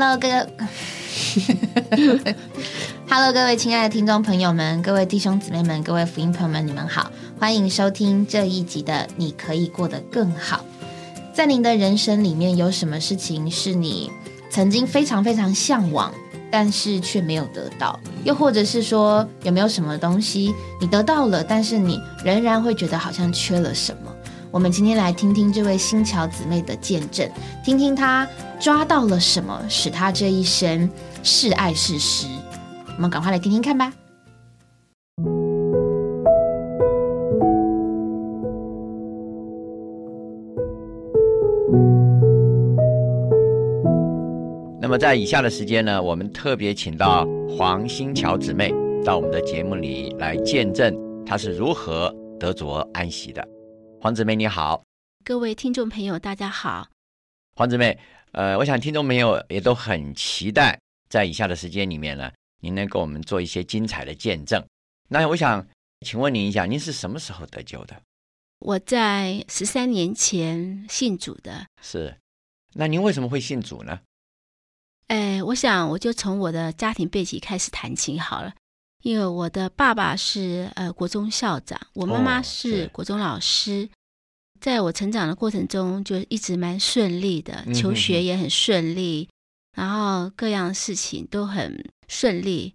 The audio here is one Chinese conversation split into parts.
Hello，各位，Hello，各位亲爱的听众朋友们，各位弟兄姊妹们，各位福音朋友们，你们好，欢迎收听这一集的《你可以过得更好》。在您的人生里面，有什么事情是你曾经非常非常向往，但是却没有得到？又或者是说，有没有什么东西你得到了，但是你仍然会觉得好像缺了什么？我们今天来听听这位新桥姊妹的见证，听听她抓到了什么，使她这一生是爱是实。我们赶快来听听看吧。那么在以下的时间呢，我们特别请到黄新桥姊妹到我们的节目里来见证她是如何得着安息的。黄姊妹你好，各位听众朋友大家好。黄姊妹，呃，我想听众朋友也都很期待，在以下的时间里面呢，您能给我们做一些精彩的见证。那我想请问您一下，您是什么时候得救的？我在十三年前信主的。是，那您为什么会信主呢？哎，我想我就从我的家庭背景开始谈起好了。因为我的爸爸是呃国中校长，我妈妈是国中老师，在我成长的过程中就一直蛮顺利的，求学也很顺利，然后各样事情都很顺利，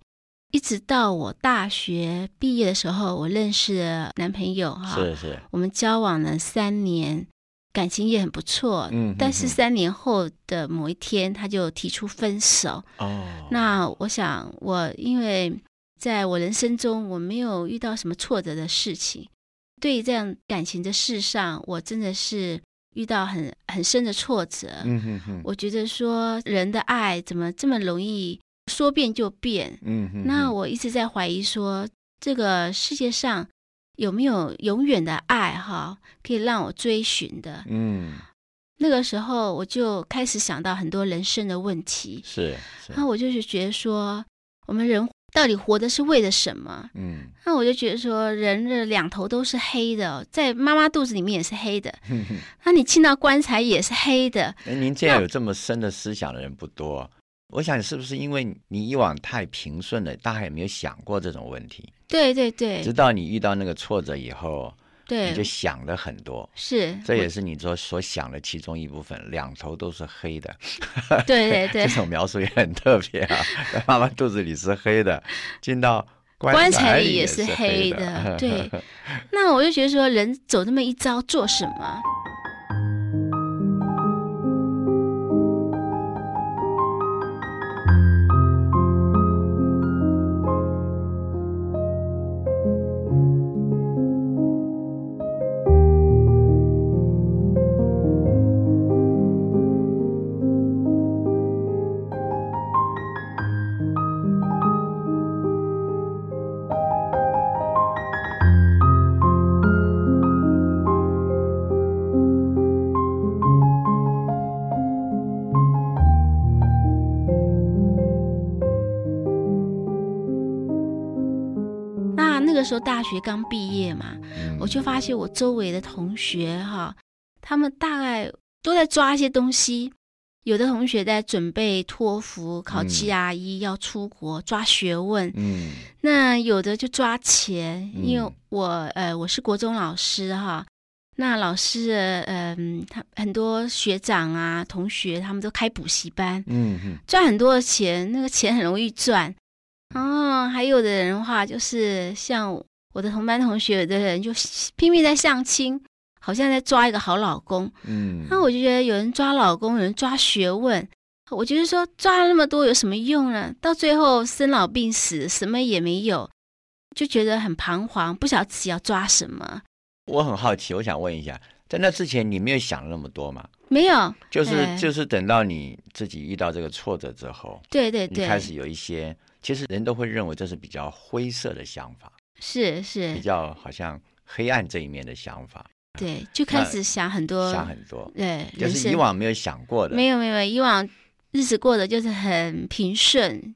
一直到我大学毕业的时候，我认识男朋友哈，是是，我们交往了三年，感情也很不错，嗯，但是三年后的某一天，他就提出分手，哦，那我想我因为。在我人生中，我没有遇到什么挫折的事情。对于这样感情的事上，我真的是遇到很很深的挫折。嗯哼哼，我觉得说人的爱怎么这么容易说变就变？嗯哼，那我一直在怀疑说，这个世界上有没有永远的爱哈，可以让我追寻的？嗯，那个时候我就开始想到很多人生的问题。是，那我就是觉得说，我们人。到底活的是为了什么？嗯，那我就觉得说，人的两头都是黑的，在妈妈肚子里面也是黑的，那你进到棺材也是黑的。哎，您这样有这么深的思想的人不多。我想是不是因为你以往太平顺了，大家也没有想过这种问题？对对对。直到你遇到那个挫折以后。对，你就想了很多，是，这也是你说所想的其中一部分。两头都是黑的，对对对，这种描述也很特别啊。妈妈肚子里是黑的，进到棺材里也是黑的。对，那我就觉得说，人走这么一遭做什么？说大学刚毕业嘛，我就发现我周围的同学哈，他们大概都在抓一些东西。有的同学在准备托福考 GRE，要出国抓学问。嗯，那有的就抓钱，因为我呃我是国中老师哈，那老师嗯他很多学长啊同学他们都开补习班，嗯赚很多的钱，那个钱很容易赚。哦，还有的人的话，就是像我的同班同学，有的人就拼命在相亲，好像在抓一个好老公。嗯，那我就觉得有人抓老公，有人抓学问。我觉得说抓了那么多有什么用呢？到最后生老病死，什么也没有，就觉得很彷徨，不晓得自己要抓什么。我很好奇，我想问一下，在那之前你没有想那么多吗？没有，就是就是等到你自己遇到这个挫折之后，对对对，开始有一些。其实人都会认为这是比较灰色的想法，是是，比较好像黑暗这一面的想法。对，就开始想很多，想很多，对，就是以往没有想过的。没有没有，以往日子过得就是很平顺，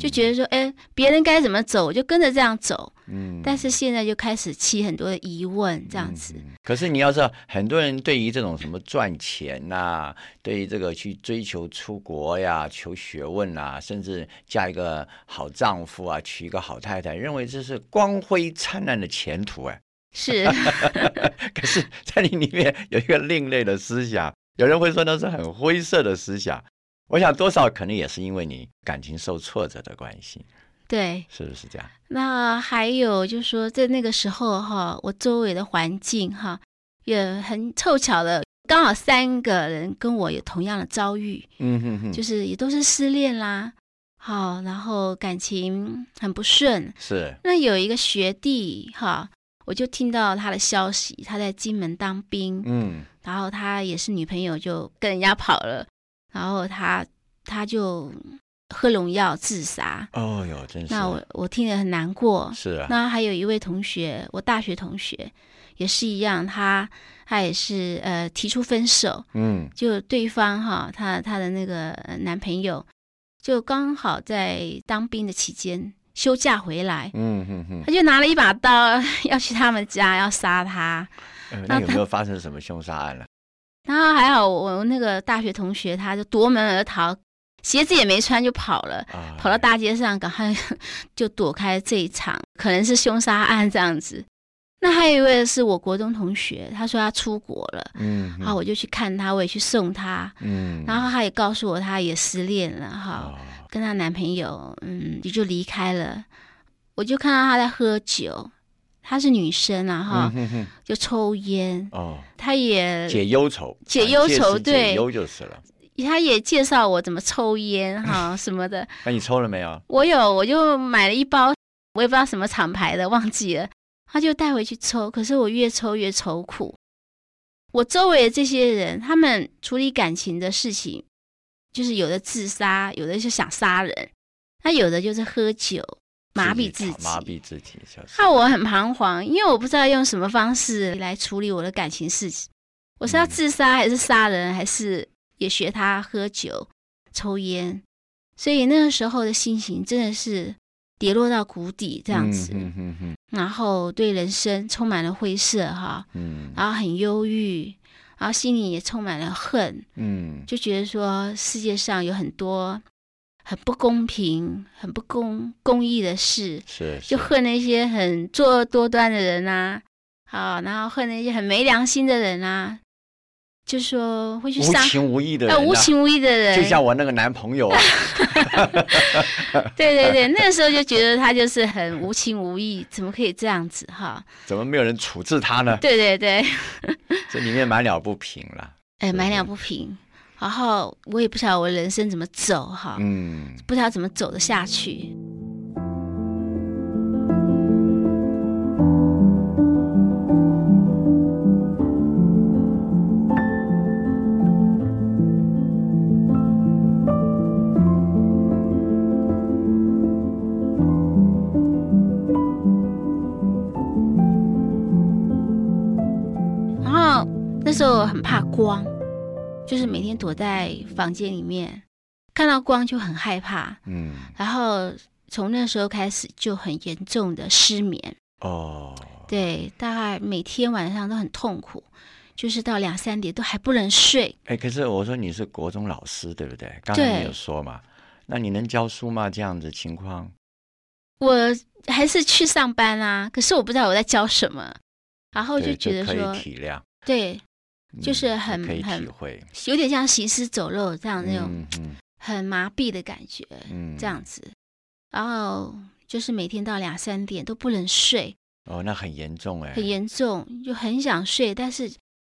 就觉得说，哎，别人该怎么走，我就跟着这样走。嗯，但是现在就开始起很多的疑问，这样子。嗯可是你要知道，很多人对于这种什么赚钱呐、对于这个去追求出国呀、求学问啊，甚至嫁一个好丈夫啊、娶一个好太太，认为这是光辉灿烂的前途哎。是，可是，在你里面有一个另类的思想，有人会说那是很灰色的思想。我想多少可能也是因为你感情受挫折的关系，对。是不是这样？那还有就是说，在那个时候哈，我周围的环境哈，也很凑巧的，刚好三个人跟我有同样的遭遇，嗯哼哼，就是也都是失恋啦，好，然后感情很不顺。是那有一个学弟哈，我就听到他的消息，他在金门当兵，嗯然后他也是女朋友就跟人家跑了，然后他他就喝农药自杀。哦哟，真是那我我听得很难过。是啊，那还有一位同学，我大学同学也是一样，他他也是呃提出分手，嗯就对方哈，他他的那个呃男朋友就刚好在当兵的期间休假回来，嗯哼哼，他就拿了一把刀 要去他们家要杀他。呃那那有没有发生什么凶杀案了？然后还好我那个大学同学他就夺门而逃，鞋子也没穿就跑了。啊，跑到大街上，赶快就躲开这一场，可能是凶杀案这样子。那还有一位是我国中同学，他说他出国了，嗯，然后我就去看他，我也去送他，嗯，然后他也告诉我他也失恋了哈，哦跟她男朋友嗯也就离开了。我就看到他在喝酒，她是女生啊哈，嗯哼哼就抽烟，哦，她也解忧愁，解忧愁对解对忧就是了。她也介绍我怎么抽烟哈 什么的。那你抽了没有？我有，我就买了一包，我也不知道什么厂牌的，忘记了。他就带回去抽，可是我越抽越愁苦。我周围的这些人，他们处理感情的事情，就是有的自杀，有的就想杀人，那有的就是喝酒麻痹自己。麻痹自己就是。害我很彷徨，因为我不知道用什么方式来处理我的感情事情。我是要自杀，还是杀人，还是也学他喝酒、抽烟？所以那个时候的心情真的是跌落到谷底这样子，嗯哼哼然后对人生充满了灰色哈，嗯然后很忧郁，然后心里也充满了恨，嗯就觉得说世界上有很多很不公平、很不公公义的事，是就恨那些很作恶多端的人啊，好，然后恨那些很没良心的人啊，就说会去伤无伤情无义的人无情无义的人，就像我那个男朋友啊，对对对，那个时候就觉得他就是很无情无义，怎么可以这样子哈？怎么没有人处置他呢？对对对，这里面满了不平了。哎，是满了不平，然后我也不晓得我人生怎么走哈，嗯不知道怎么走得下去。然后那时候很怕光，就是每天躲在房间里面，看到光就很害怕。嗯然后从那时候开始就很严重的失眠，哦，对，大概每天晚上都很痛苦，就是到两三点都还不能睡。哎，可是我说你是国中老师对不对？刚才你有说嘛，那你能教书吗？这样子情况，我还是去上班啊，可是我不知道我在教什么，然后就觉得说以，体谅，对，嗯就是很很有点像行尸走肉这样那种很麻痹的感觉，嗯，这样子。然后就是每天到两三点都不能睡，哦，那很严重哎，很严重，就很想睡，但是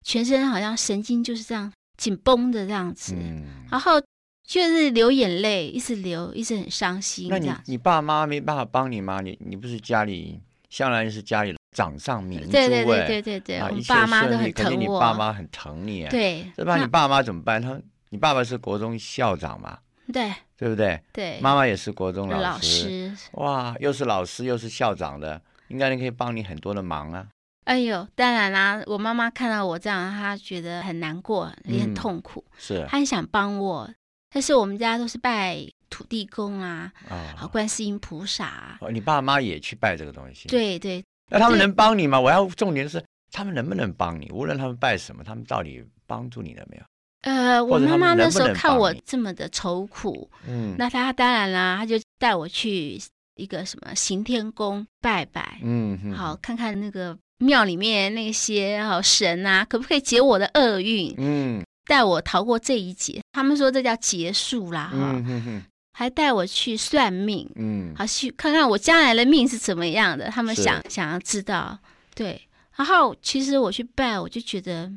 全身好像神经就是这样紧绷的这样子，嗯。然后就是流眼泪，一直流，一直很伤心那你。你爸妈没办法帮你吗？你你不是家里向来是家里掌上明珠对对对哎对对对，啊，我爸妈都很疼我。你爸妈很疼你啊。，对，那这把你爸妈怎么办？他你爸爸是国中校长嘛，对对不对？对妈妈也是国中老师，师，哇，又是老师又是校长的，应该可以帮你很多的忙啊。哎呦，当然啦，我妈妈看到我这样，她觉得很难过，也很嗯痛苦，是，她很想帮我，但是我们家都是拜土地公啊，好啊，观世音菩萨啊，哦你爸妈也去拜这个东西，，对对，那他们能帮你吗？我要重点是他们能不能帮你？无论他们拜什么，他们到底帮助你了没有？呃，我妈妈那时候看我你这么的愁苦，嗯那她当然啦，她就带我去一个什么行天宫拜拜，嗯嗯，好看看那个庙里面那些好神啊，可不可以解我的厄运，嗯带我逃过这一劫？他们说这叫结束啦，嗯还带我去算命，嗯，好去看看我将来的命是怎么样的，他们想想要知道，对。然后其实我去拜，我就觉得，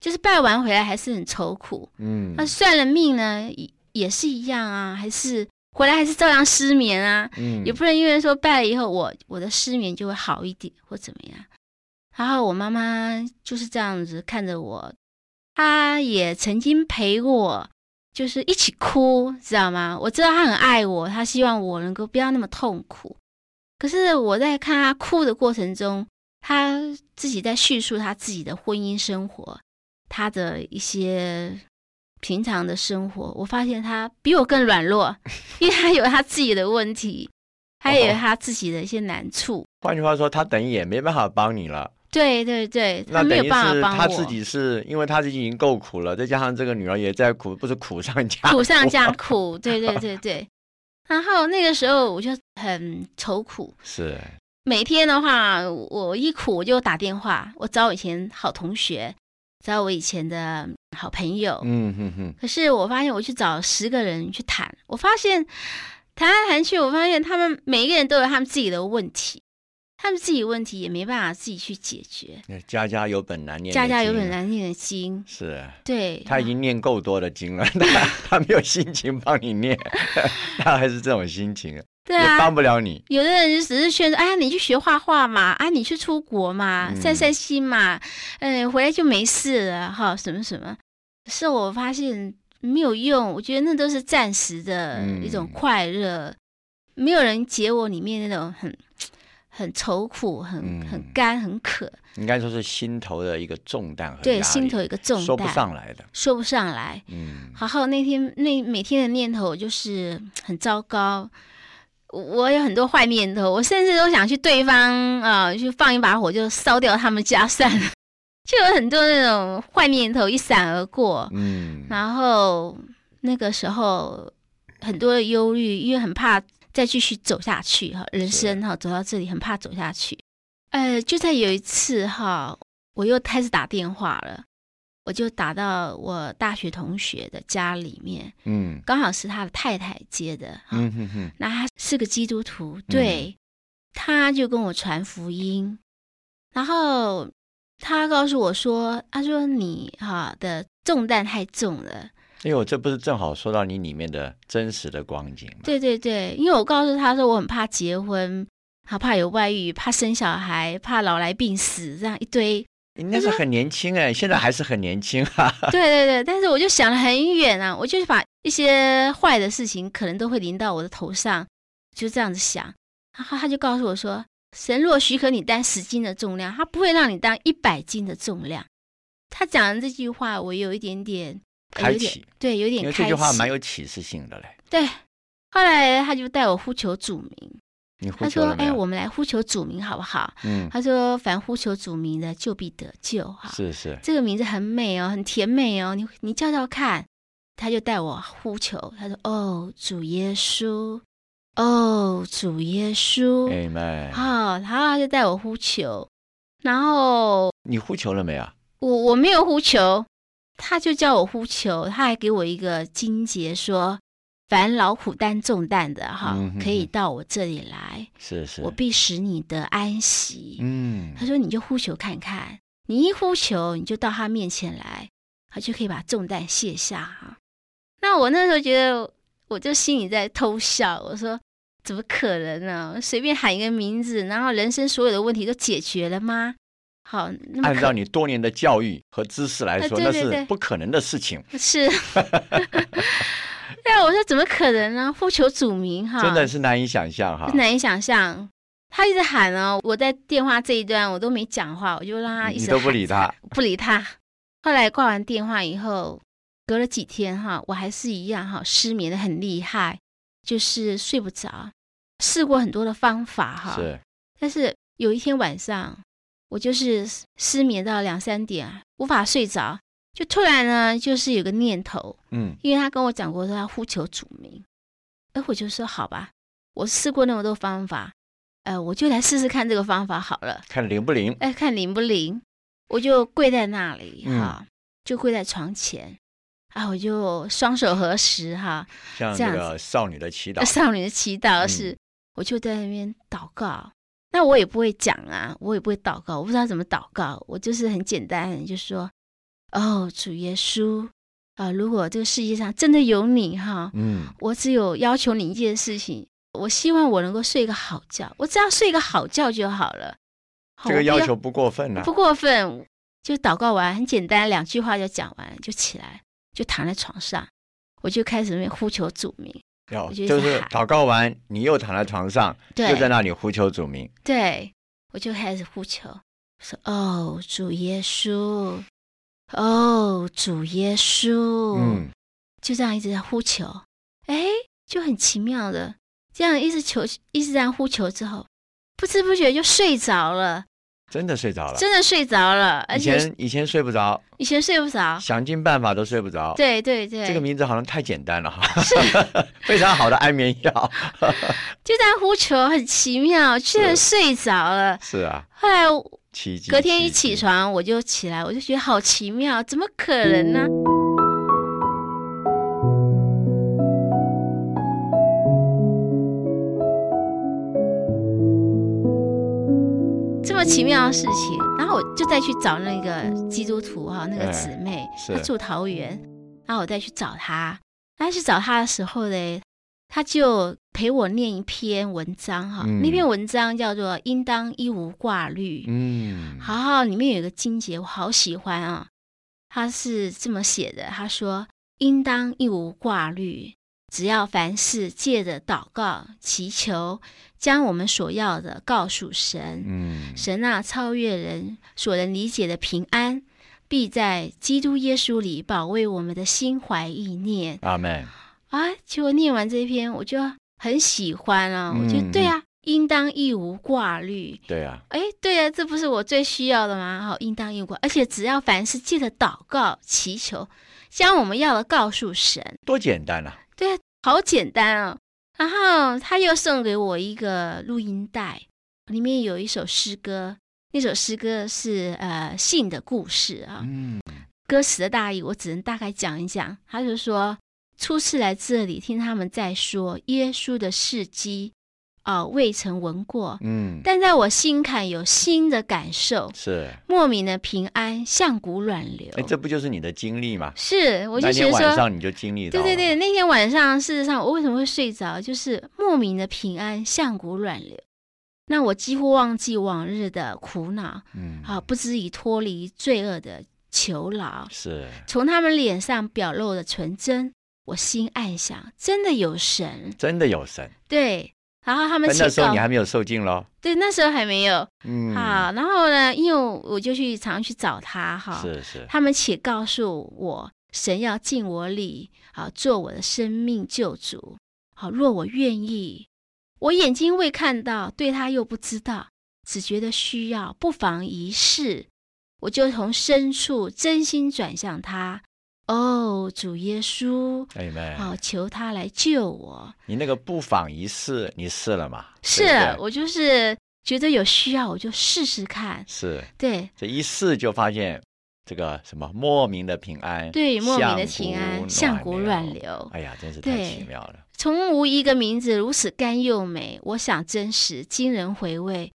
就是拜完回来还是很愁苦。嗯。那算了命呢，也也是一样啊，还是回来还是照样失眠啊，嗯。也不能因为说拜了以后我我的失眠就会好一点或怎么样。然后我妈妈就是这样子看着我，她也曾经陪我，就是一起哭，知道吗？我知道他很爱我，他希望我能够不要那么痛苦。可是我在看他哭的过程中，他自己在叙述他自己的婚姻生活，他的一些平常的生活，我发现他比我更软弱，因为他有他自己的问题，他也有他自己的一些难处。换句话说，他等于也没办法帮你了。对对对，那她没有等于是办法帮我。他自己是因为他自己已经够苦了，再加上这个女儿也在苦，不是苦上加苦上加苦，对对对对。然后那个时候我就很愁苦，是每天的话，我一苦我就打电话，我找我以前好同学，找我以前的好朋友。嗯哼哼，可是我发现我去找十个人去谈，我发现谈来谈去，我发现他们每一个人都有他们自己的问题，他们自己的问题也没办法自己去解决。家家有本难念，家家有本。难念的经，是。对，他已经念够多的经了，他 他没有心情帮你念，他还是这种心情，也对啊，帮不了你。有的人就只是劝说，哎呀，你去学画画嘛，啊，你去出国嘛，嗯。散散心嘛，嗯，回来就没事了哈，什么什么。可是我发现没有用，我觉得那都是暂时的嗯。一种快乐，没有人解我里面那种很很愁苦、很嗯很干、很渴，应该说是心头的一个重担对，心头一个重担，说不上来的。说不上来。嗯，然后那天那每天的念头就是很糟糕，我我有很多坏念头，我甚至都想去对方啊、呃去放一把火，就烧掉他们家算了，就有很多那种坏念头一闪而过。嗯，然后那个时候很多的忧虑，因为很怕再继续走下去哈，人生哈走到这里很怕走下去。呃，就在有一次哈，我又开始打电话了，我就打到我大学同学的家里面，嗯刚好是他的太太接的哈。嗯哼哼，那他是个基督徒，对，他就跟我传福音，然后他告诉我说，他说你哈的重担太重了。哎呦，这不是正好说到你里面的真实的光景吗？对对对，因为我告诉他说我很怕结婚，好怕有外遇，怕生小孩，怕老来病死，这样一堆。你那时候很年轻哎，现在还是很年轻哈、啊。对对对，但是我就想了很远啊，我就把一些坏的事情可能都会临到我的头上，就这样子想。然后他就告诉我说，神若许可你担十斤的重量，他不会让你担一百斤的重量。他讲的这句话，我有一点点开启，对，有点开启这句话蛮有启示性的嘞。对。后来他就带我呼求主名，他说：“哎？我们来呼求主名好不好？”嗯，他说：“凡呼求主名的，就必得救。”哈，是是，这个名字很美哦，很甜美哦，你你叫叫看。他就带我呼求，他说：“哦，主耶稣，哦，主耶稣。哎妹，好，然后他就带我呼求，然后你呼求了没有？我我没有呼求，他就叫我呼求，他还给我一个金节说：凡劳苦担重担的哈，嗯哼哼可以到我这里来，是是，我必使你得安息。嗯他说：“你就呼求看看，你一呼求，你就到他面前来，他就可以把重担卸下哈。”那我那时候觉得，我就心里在偷笑，我说：“怎么可能呢？随便喊一个名字，然后人生所有的问题都解决了吗？”好，按照你多年的教育和知识来呃说，那是对对对不可能的事情，是，对啊，我说怎么可能呢？呼求主名哈，真的是难以想象哈。难以想象。他一直喊哦，我在电话这一端我都没讲话，我就让他一直你都不理他，不理他。后来挂完电话以后，隔了几天哈，我还是一样哈，失眠的很厉害，就是睡不着，试过很多的方法哈，是，但是有一天晚上，我就是失眠到两三点，无法睡着，就突然呢，就是有个念头，嗯因为他跟我讲过说他呼求主名，哎，我就说好吧，我试过那么多方法，呃，我就来试试看这个方法好了，看灵不灵？哎，看灵不灵，我就跪在那里嗯哈，就跪在床前，啊，我就双手合十哈，像这个少女的祈祷，少女的祈祷嗯是，我就在那边祷告。那我也不会讲啊，我也不会祷告，我不知道怎么祷告。我就是很简单，就说：“哦，主耶稣啊、如果这个世界上真的有你哈，嗯，我只有要求你一件事情，我希望我能够睡个好觉，我只要睡个好觉就好了。好这个要要求不过分啊。不过分，就祷告完，很简单，两句话就讲完，就起来，就躺在床上，我就开始那边呼求主名。要我觉得就是祷告完，你又躺在床上，对又在那里呼求主名。对，我就开始呼求，说：“哦，主耶稣，哦，主耶稣。”嗯，就这样一直在呼求，哎，就很奇妙的，这样一直求，一直这样呼求之后，不知不觉就睡着了，真的睡着了。真的睡着了，而以且前以前睡不着，以前睡不着，想尽办法都睡不着。，对对对，这个名字好像太简单了哈，非常好的安眠药。就在呼求，很奇妙，居然睡着了。是啊，后来我奇迹。隔天一奇迹，起床，我就起来，我就觉得好奇妙，怎么可能呢？奇妙的事情，然后我就再去找那个基督徒哈，那个哎姊妹，是她住桃园，然后我再去找她。但去找她的时候呢，她就陪我念一篇文章哈，嗯那篇文章叫做“应当一无挂虑”。嗯，好好，里面有一个经节，我好喜欢啊。他是这么写的，他说：“应当一无挂虑，只要凡事借着祷告、祈求，将我们所要的告诉神。嗯，神那超越人所能理解的平安，必在基督耶稣里保卫我们的心怀意念。阿门。啊，结果念完这篇，我就很喜欢啊，我觉嗯得对啊，应当一无挂虑。对啊，哎，对啊，这不是我最需要的吗？好，应当应过，而且只要凡事记得祷告、祈求，将我们要的告诉神，多简单啊！对啊，好简单哦。然后他又送给我一个录音带，里面有一首诗歌，那首诗歌是呃信的故事啊。嗯，歌词的大意我只能大概讲一讲。他就说，初次来这里听他们在说耶稣的事迹，啊、未曾闻过，嗯，但在我心坎有新的感受，是。莫名的平安像股暖流。哎，这不就是你的经历吗？是，我就觉得说，晚上你就经历。对对对，那天晚上，事实上我为什么会睡着，就是莫名的平安像股暖流。那我几乎忘记往日的苦恼，嗯，啊，不知已脱离罪恶的囚牢。是，从他们脸上表露的纯真，我心暗想，真的有神。真的有神。对，然后他们那时候你还没有受尽咯。对，那时候还没有。嗯，好，然后呢，因为我就去常去找他哈，是是，他们且告诉我，神要尽我力，啊，做我的生命救主。好，若我愿意，我眼睛未看到，对他又不知道，只觉得需要，不妨一试。我就从深处真心转向他。哦，主耶稣，好，求他来救我。你那个不妨一试，你试了吗？是我就是觉得有需要，我就试试看。是，对，这一试就发现这个什么莫名的平安，对，莫名的平安，股像股暖暖流。哎呀，真是太奇妙了。从无一个名字如此甘又美，我想真实惊人回味，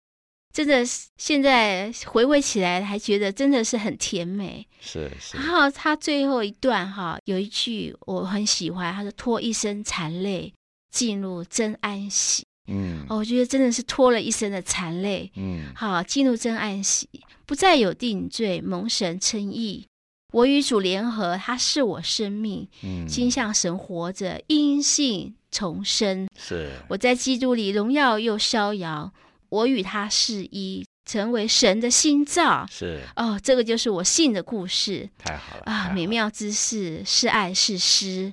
真的是现在回味起来还觉得真的是很甜美。是是然，后他最后一段哈有一句我很喜欢，他说脱一身残泪，进入真安息。嗯哦，我觉得真的是脱了一身的残泪，嗯，好进入真安息，不再有定罪，蒙神称义。我与主联合，他是我生命，嗯，心向神活着，因信重生。是我在基督里荣耀又逍遥，我与他是一，成为神的心造。是哦，这个就是我信的故事太好了啊！了美妙之事，是爱是诗。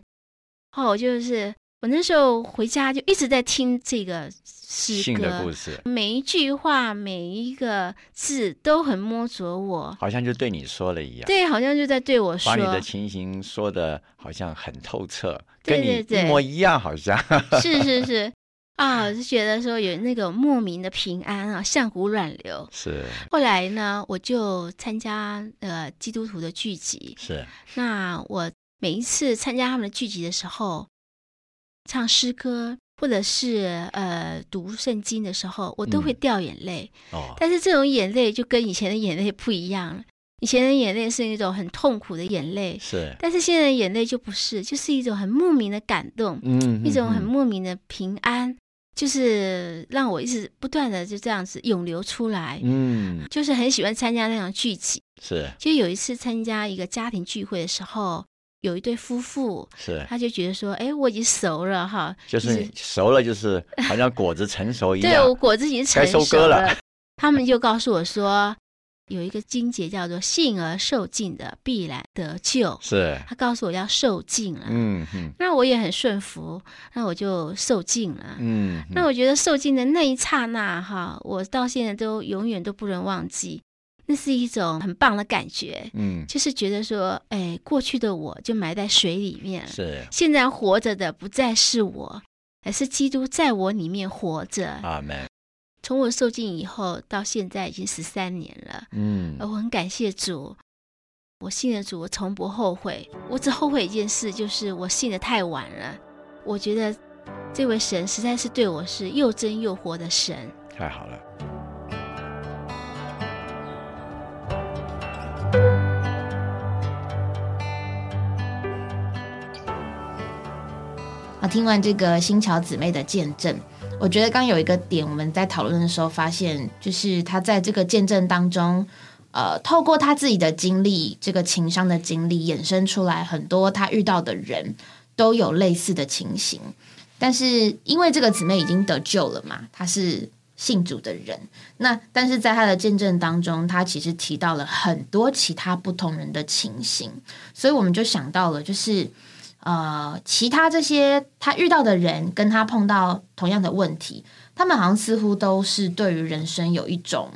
哦，就是我那时候回家就一直在听这个诗性的故歌，事，每一句话、每一个字都很摸着我。好像就对你说了一样，对，好像就在对我说把，你的情形说的好像很透彻，对跟你一模一样，好像。是是是，啊，我就觉得说有那种莫名的平安啊，像股软流。是。后来呢，我就参加呃基督徒的聚集，是，那我每一次参加他们的聚集的时候，唱诗歌或者是呃读圣经的时候，我都会嗯。掉眼泪。哦，但是这种眼泪就跟以前的眼泪不一样了，以前的眼泪是一种很痛苦的眼泪，是，但是现在的眼泪就不是，就是一种很莫名的感动，嗯一种很嗯莫名的平安，就是让我一直不断的就这样子涌流出来。嗯，就是很喜欢参加那种聚集，是。就有一次参加一个家庭聚会的时候，有一对夫妇，是，他就觉得说，哎，我已经熟了哈，就是熟了，就是好像果子成熟一样。对我，果子已经成熟割了。他们就告诉我说，有一个经节叫做“信而受尽的必然得救”，是，他告诉我要受尽了。嗯嗯。那我也很顺服，那我就受尽了。嗯，那我觉得受尽的那一刹那，哈，我到现在都永远都不能忘记，那是一种很棒的感觉，嗯。就是觉得说，哎，过去的我就埋在水里面，是，现在活着的不再是我，而是基督在我里面活着。阿门，从我受尽以后到现在已经十三年了，嗯而我很感谢主。我信了主，我从不后悔。我只后悔一件事，就是我信的太晚了。我觉得这位神实在是对我是又真又活的神。太好了，啊，听完这个新桥姊妹的见证，我觉得刚有一个点，我们在讨论的时候发现，就是他在这个见证当中，呃，透过他自己的经历，这个情商的经历，衍生出来很多他遇到的人都有类似的情形。但是因为这个姊妹已经得救了嘛，她是信主的人，那但是在她的见证当中，她其实提到了很多其他不同人的情形，所以我们就想到了，就是。呃，其他这些他遇到的人跟他碰到同样的问题，他们好像似乎都是对于人生有一种，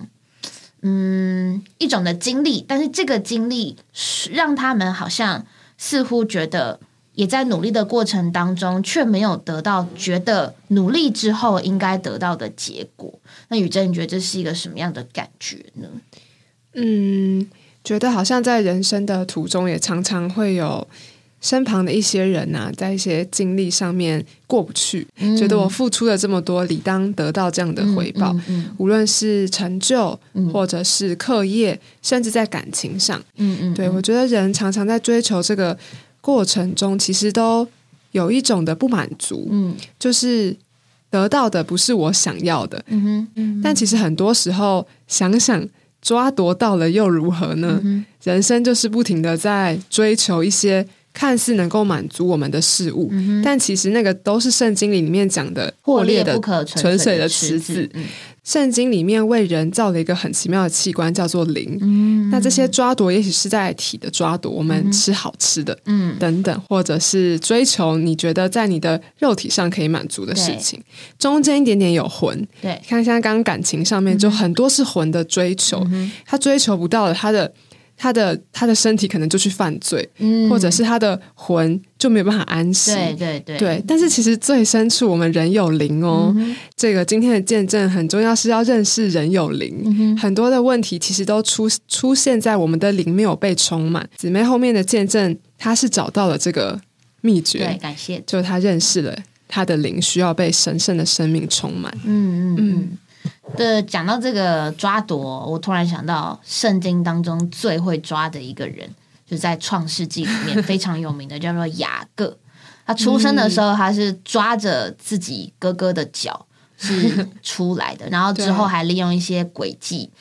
嗯，一种的经历，但是这个经历是让他们好像似乎觉得也在努力的过程当中，却没有得到觉得努力之后应该得到的结果。那雨珍，你觉得这是一个什么样的感觉呢？嗯，觉得好像在人生的途中，也常常会有身旁的一些人呐、在一些经历上面过不去，觉得我付出了这么多，理当得到这样的回报。嗯嗯无论是成就，嗯或者是课业，甚至在感情上，嗯嗯，对我觉得人常常在追求这个过程中，其实都有一种的不满足，嗯。就是得到的不是我想要的。嗯哼嗯但其实很多时候想想抓夺到了又如何呢？嗯人生就是不停的在追求一些看似能够满足我们的事物，嗯但其实那个都是圣经里面讲的破裂的可纯水的池池子。嗯。圣经里面为人造了一个很奇妙的器官，叫做灵。嗯。那这些抓夺，也许是在体的抓夺，我们吃好吃的，嗯。等等，或者是追求你觉得在你的肉体上可以满足的事情，中间一点点有魂。对，看像刚刚感情上面，就很多是魂的追求，嗯他追求不到的，他的他的他的身体可能就去犯罪，嗯或者是他的魂就没有办法安息。对对对对，但是其实最深处，我们人有灵哦。嗯这个今天的见证很重要，是要认识人有灵。嗯很多的问题其实都出出现在我们的灵没有被充满。姊妹后面的见证，她是找到了这个秘诀对，诀，感谢。就是她认识了她的灵需要被神圣的生命充满。嗯嗯嗯。的讲到这个抓夺，我突然想到圣经当中最会抓的一个人，就是在创世纪里面非常有名的，叫做雅各。他出生的时候，他是抓着自己哥哥的脚是出来的，然后之后还利用一些诡计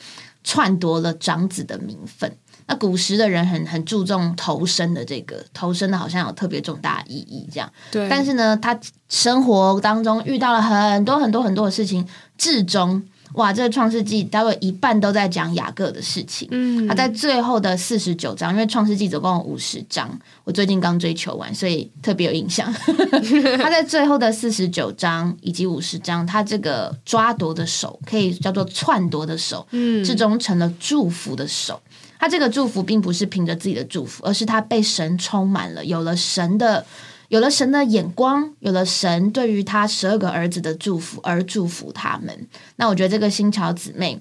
篡夺了长子的名分。那古时的人很很注重投生的这个投生的，好像有特别重大的意义，这样。对，但是呢，他生活当中遇到了很多很多很多的事情，至终哇，这个创世纪大概一半都在讲雅各的事情。嗯，他在最后的四十九章，因为创世纪总共有五十章，我最近刚追求完，所以特别有印象。他在最后的四十九章以及五十章，他这个抓夺的手可以叫做篡夺的手，嗯最终成了祝福的手。他这个祝福并不是凭着自己的祝福，而是他被神充满了，有了神的。有了神的眼光，有了神对于他十二个儿子的祝福而祝福他们。那我觉得这个新桥姊妹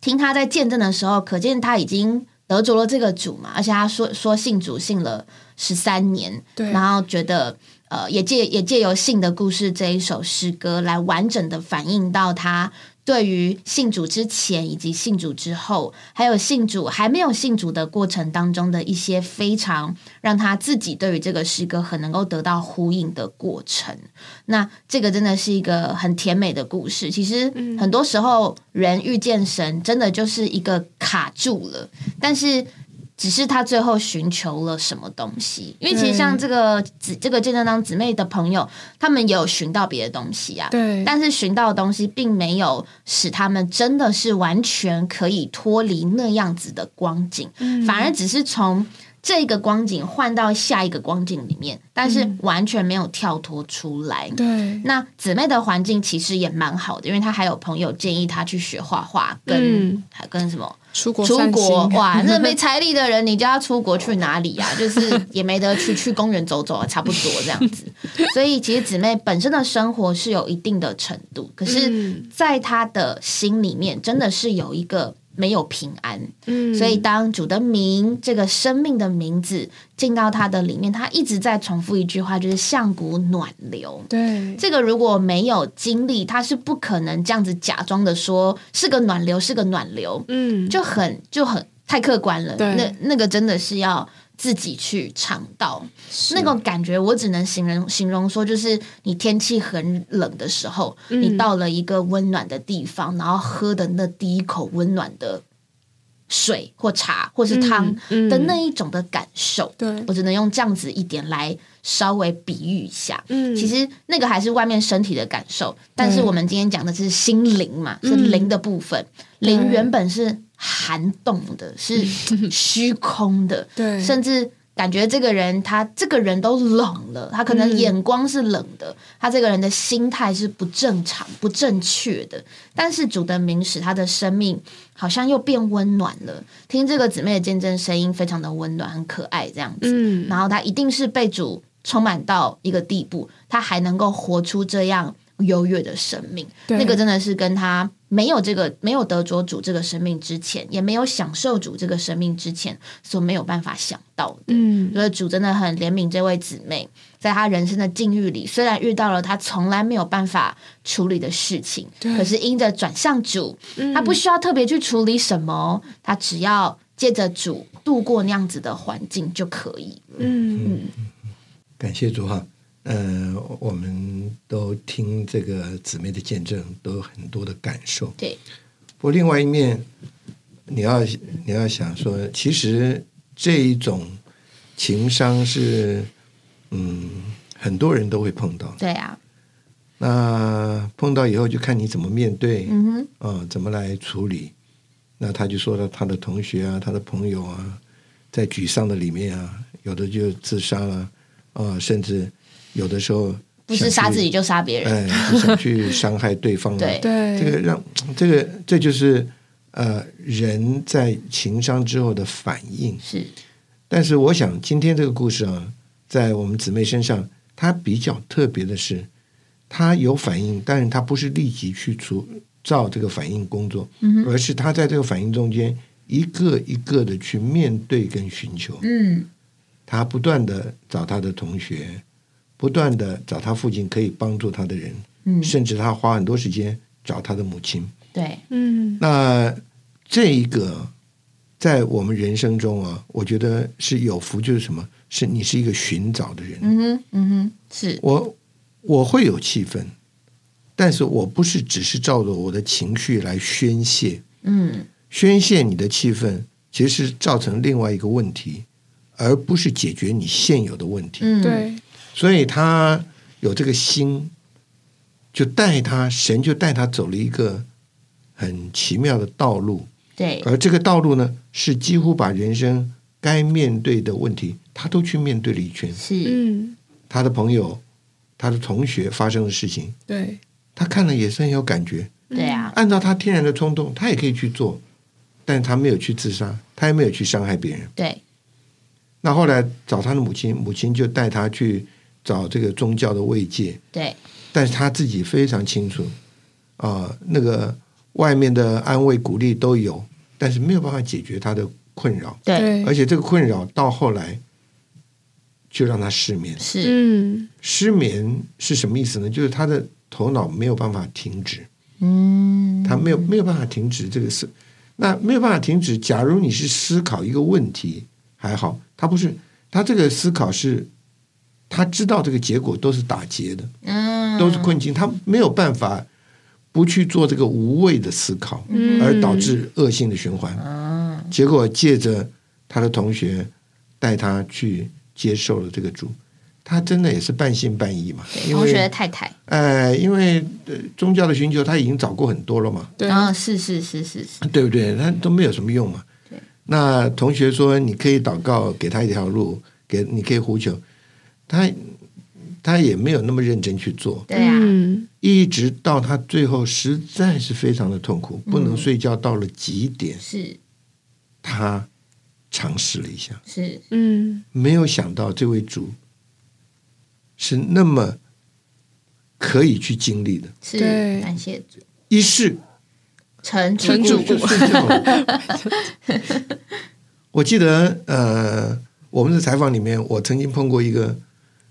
听他在见证的时候，可见他已经得着了这个主嘛，而且他说说信主信了十三年，对然后觉得呃也借也借由信的故事这一首诗歌来完整的反映到他。对于信主之前以及信主之后，还有信主还没有信主的过程当中的一些非常让他自己对于这个诗歌很能够得到呼应的过程。那这个真的是一个很甜美的故事。其实很多时候人遇见神，真的就是一个卡住了，但是。只是他最后寻求了什么东西？因为其实像这个姊这个见证当姊妹的朋友，他们也有寻到别的东西啊。对，但是寻到的东西并没有使他们真的是完全可以脱离那样子的光景，反而只是从这个光景换到下一个光景里面，但是完全没有跳脱出来。对，那姊妹的环境其实也蛮好的，因为她还有朋友建议她去学画画，跟、嗯还跟什么出国出国哇，那没财力的人，你就要出国去哪里啊？就是也没得去，去公园走走啊，差不多这样子。所以其实姊妹本身的生活是有一定的程度，可是嗯在她的心里面，真的是有一个没有平安。嗯所以当主的名这个生命的名字进到他的里面，他一直在重复一句话，就是像股暖流。对，这个如果没有经历，他是不可能这样子假装的说是个暖流，是个暖流，嗯，就很就很太客观了。对那那个真的是要自己去尝到。那种感觉，我只能形容形容说，就是你天气很冷的时候，嗯。你到了一个温暖的地方，然后喝的那第一口温暖的水或茶或是汤的那一种的感受。对，我只能用这样子一点来稍微比喻一下。嗯。其实那个还是外面身体的感受，但是我们今天讲的是心灵嘛，是灵的部分。灵原本是寒冻的，是虚空的，对，甚至感觉这个人他这个人都冷了，他可能嗯眼光是冷的，他这个人的心态是不正常、不正确的。但是主的名使他的生命好像又变温暖了。听这个姊妹的见证，声音非常的温暖、很可爱，这样子。嗯，然后他一定是被主充满到一个地步，他还能够活出这样优越的生命。那个真的是跟他没有这个没有得着主这个生命之前，也没有享受主这个生命之前所没有办法想到的。嗯，所以主真的很怜悯这位姊妹，在她人生的境遇里，虽然遇到了她从来没有办法处理的事情，可是因着转向主，嗯她不需要特别去处理什么，她只要借着主度过那样子的环境就可以。嗯感谢主哈。呃，我们都听这个姊妹的见证，都有很多的感受。对，不过另外一面，你要你要想说，其实这一种情商是，嗯，很多人都会碰到。对啊，那碰到以后，就看你怎么面对，嗯哼，啊、怎么来处理。那他就说了，他的同学啊，他的朋友啊，在沮丧的里面啊，有的就自杀了，啊、甚至有的时候不是杀自己就杀别人。哎，不想去伤害对方啊。对对，这个让这个这就是呃人在情伤之后的反应。是，但是我想今天这个故事啊，在我们姊妹身上，它比较特别的是，它有反应，但是它不是立即去除照这个反应工作，嗯而是他在这个反应中间一个一个的去面对跟寻求。嗯，他不断的找他的同学，不断的找他父亲可以帮助他的人，嗯甚至他花很多时间找他的母亲。对，嗯那这一个在我们人生中啊，我觉得是有福，就是什么？是你是一个寻找的人。嗯哼，嗯哼，是，我我会有气愤，但是我不是只是照着我的情绪来宣泄，嗯宣泄你的气愤，其实是造成另外一个问题，而不是解决你现有的问题。嗯，，对，所以他有这个心，就带他，神就带他走了一个很奇妙的道路，对，而这个道路呢，是几乎把人生该面对的问题，他都去面对了一圈。是，嗯，他的朋友、他的同学发生的事情，对，他看了也是很有感觉。对啊，按照他天然的冲动，他也可以去做，但是他没有去自杀，他也没有去伤害别人。对，那后来找他的母亲，母亲就带他去找这个宗教的慰藉，对，但是他自己非常清楚，啊、那个外面的安慰鼓励都有，但是没有办法解决他的困扰，对，对，而且这个困扰到后来就让他失眠。是，嗯，失眠是什么意思呢？就是他的头脑没有办法停止，嗯，他没有没有办法停止这个思，那没有办法停止。假如你是思考一个问题还好，他不是，他这个思考是，他知道这个结果都是打结的，嗯，都是困境，他没有办法不去做这个无谓的思考，嗯。而导致恶性的循环。嗯，结果借着他的同学带他去接受了这个主，他真的也是半信半疑嘛，同学的太太，呃，因为呃宗教的寻求他已经找过很多了嘛，对，啊，是是是是是，对不对？他都没有什么用嘛。对。那同学说你可以祷告，给他一条路，给你可以呼求，他他也没有那么认真去做，对啊，嗯，一直到他最后实在是非常的痛苦，不能睡觉到了极点，是。他尝试了一下。是，嗯，没有想到这位主是那么可以去经历的，是，对。感谢主，一试成成主主顾就睡觉了。我记得呃，我们的采访里面，我曾经碰过一个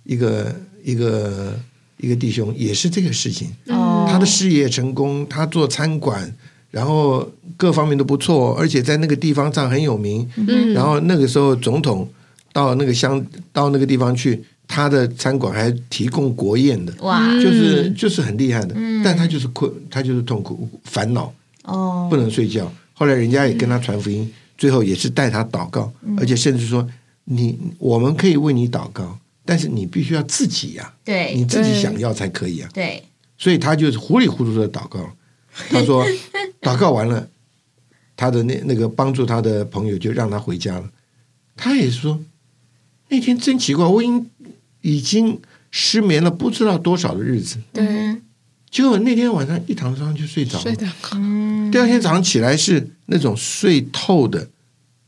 一个一个一个弟兄，也是这个事情。哦，他的事业成功，他做餐馆，然后各方面都不错，而且在那个地方上很有名。嗯然后那个时候总统到那个乡到那个地方去，他的餐馆还提供国宴的，哇，嗯就是就是很厉害的。嗯但他就是困，他就是痛苦、烦恼，哦，不能睡觉。后来人家也跟他传福音，最后也是带他祷告，嗯而且甚至说你我们可以为你祷告，但是你必须要自己呀、你对自己想要才可以啊。对，所以他就是糊里糊涂的祷告。他说，祷告完了，他的那那个帮助他的朋友就让他回家了。他也说，那天真奇怪，我已经已经失眠了不知道多少的日子，结果那天晚上一躺上就睡着了。睡嗯第二天早上起来是那种睡透的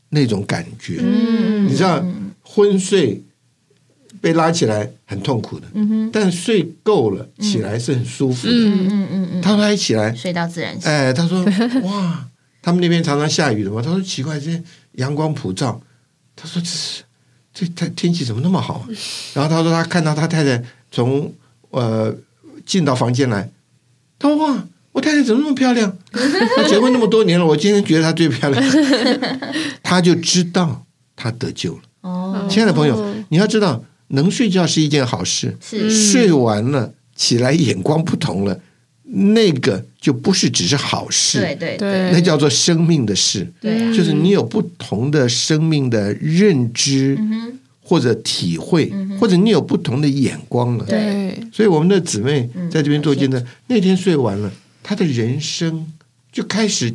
那种感觉，嗯，你知道，昏睡被拉起来很痛苦的，嗯，但睡够了起来是很舒服的。嗯嗯嗯嗯，他一起来，睡到自然醒，哎，他说 哇，他们那边常常下雨的嘛。他说奇怪，这阳光普照。他说这天天气怎么那么好、啊？然后他说他看到他太太从呃进到房间来，他说哇，我太太怎么那么漂亮？她结婚那么多年了，我今天觉得她最漂亮。他就知道他得救了。哦，亲爱的朋友，你要知道，能睡觉是一件好事。睡完了起来眼光不同了，那个就不是只是好事，对对对。那叫做生命的事。对啊，就是你有不同的生命的认知嗯，或者体会，嗯或者你有不同的眼光了。对，所以我们的姊妹嗯在这边做见证，那天睡完了，她的人生就开始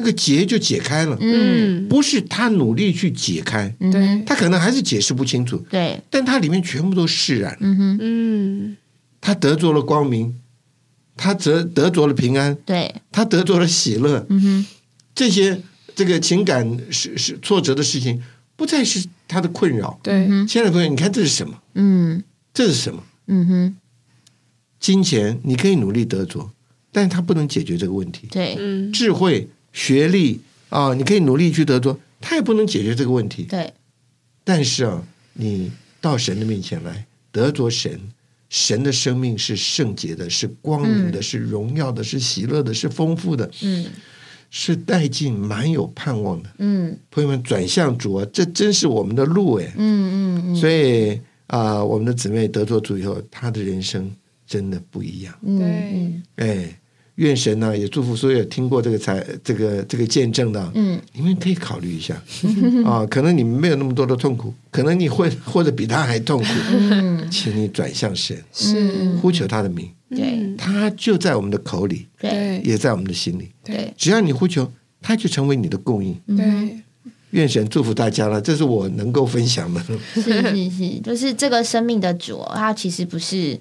那个结就解开了，嗯。嗯，不是他努力去解开，嗯他，可能还是解释不清楚，对，但他里面全部都释然了。嗯哼，嗯，他得着了光明，他得得着了平安，对，他得着了喜乐，嗯哼，这些这个情感是是挫折的事情，不再是他的困扰。亲爱的朋友，你看这是什么？嗯。这是什么？嗯哼，金钱你可以努力得着，但是它不能解决这个问题。对。嗯，智慧、学历啊，你可以努力去得着，他也不能解决这个问题。对，但是啊，你到神的面前来，得着神，神的生命是圣洁的，是光明的，是荣耀的，是喜乐的，是丰富的，嗯是带进蛮有盼望的。嗯朋友们，转向主啊，这真是我们的路哎。嗯嗯嗯，所以啊、我们的姊妹得着主以后，她的人生真的不一样。嗯哎，愿神呢、也祝福所有听过这个才这个这个见证的，嗯你们可以考虑一下 啊。可能你们没有那么多的痛苦，可能你会或者比他还痛苦，嗯，请你转向神，是，呼求他的名。对嗯他就在我们的口里，对对也在我们的心里。对，只要你呼求，他就成为你的供应。嗯对，愿神祝福大家了，这是我能够分享的。是是是，就是这个生命的主哦，它其实不是，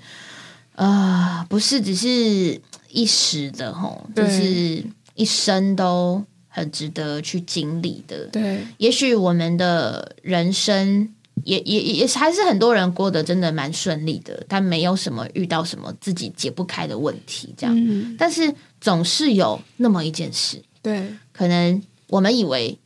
呃，不是只是一时的吼，就是一生都很值得去经历的。对，也许我们的人生也也也是还是很多人过得真的蛮顺利的，但没有什么遇到什么自己解不开的问题，这样。嗯，但是总是有那么一件事，对，可能我们以为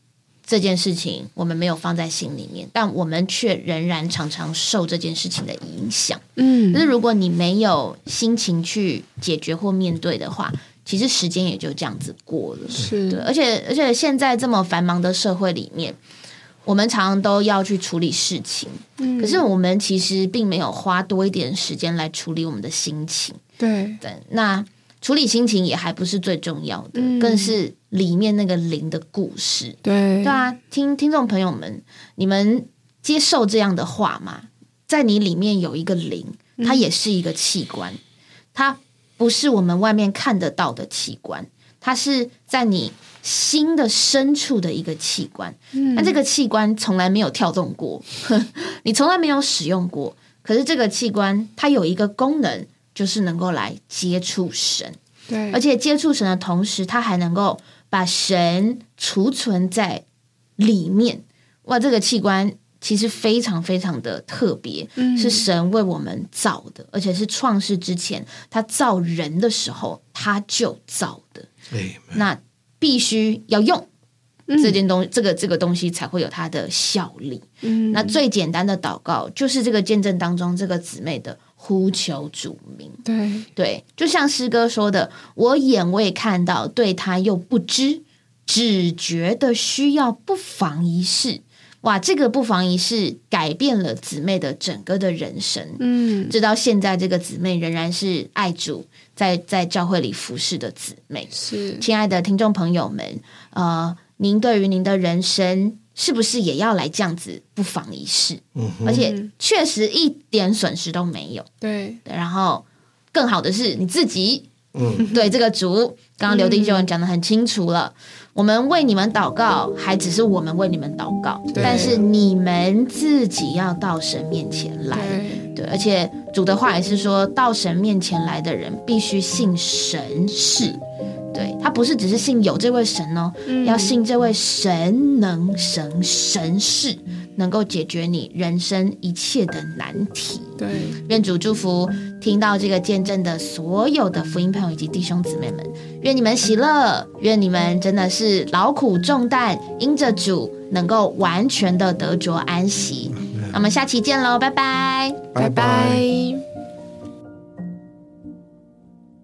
这件事情我们没有放在心里面，但我们却仍然常常受这件事情的影响。嗯可是如果你没有心情去解决或面对的话，其实时间也就这样子过了。对，是，而且而且现在这么繁忙的社会里面，我们常常都要去处理事情，嗯可是我们其实并没有花多一点时间来处理我们的心情。对，对，那处理心情也还不是最重要的，嗯更是里面那个灵的故事。对，对啊，听听众朋友们，你们接受这样的话吗？在你里面有一个灵，它也是一个器官，它不是我们外面看得到的器官，它是在你心的深处的一个器官。嗯那这个器官从来没有跳动过，你从来没有使用过。可是这个器官它有一个功能，就是能够来接触神。对，而且接触神的同时，他还能够把神储存在里面。哇，这个器官其实非常非常的特别，嗯是神为我们造的，而且是创世之前他造人的时候他就造的。对，那必须要用嗯这件东这个这个东西才会有它的效力。嗯，那最简单的祷告就是这个见证当中这个姊妹的呼求主名。对，对，就像诗歌说的，我眼未看到，对他又不知，只觉得需要不妨一试。哇，这个不妨一试改变了姊妹的整个的人生。嗯，直到现在，这个姊妹仍然是爱主，在在教会里服侍的姊妹。是，亲爱的听众朋友们，呃，您对于您的人生是不是也要来这样子不妨一试？嗯，而且确实一点损失都没有。对，对，然后更好的是你自己，嗯，对这个主，刚刚刘弟兄讲的很清楚了。我们为你们祷告，还只是我们为你们祷告，但是你们自己要到神面前来。对，对，而且主的话也是说到神面前来的人必须信神是，对他不是只是信有这位神哦，嗯要信这位神能神神是能够解决你人生一切的难题。对，愿主祝福听到这个见证的所有的福音朋友以及弟兄姊妹们，愿你们喜乐，愿你们真的是劳苦重担，因着主能够完全的得着安息。那我们下期见喽，拜拜。拜拜拜。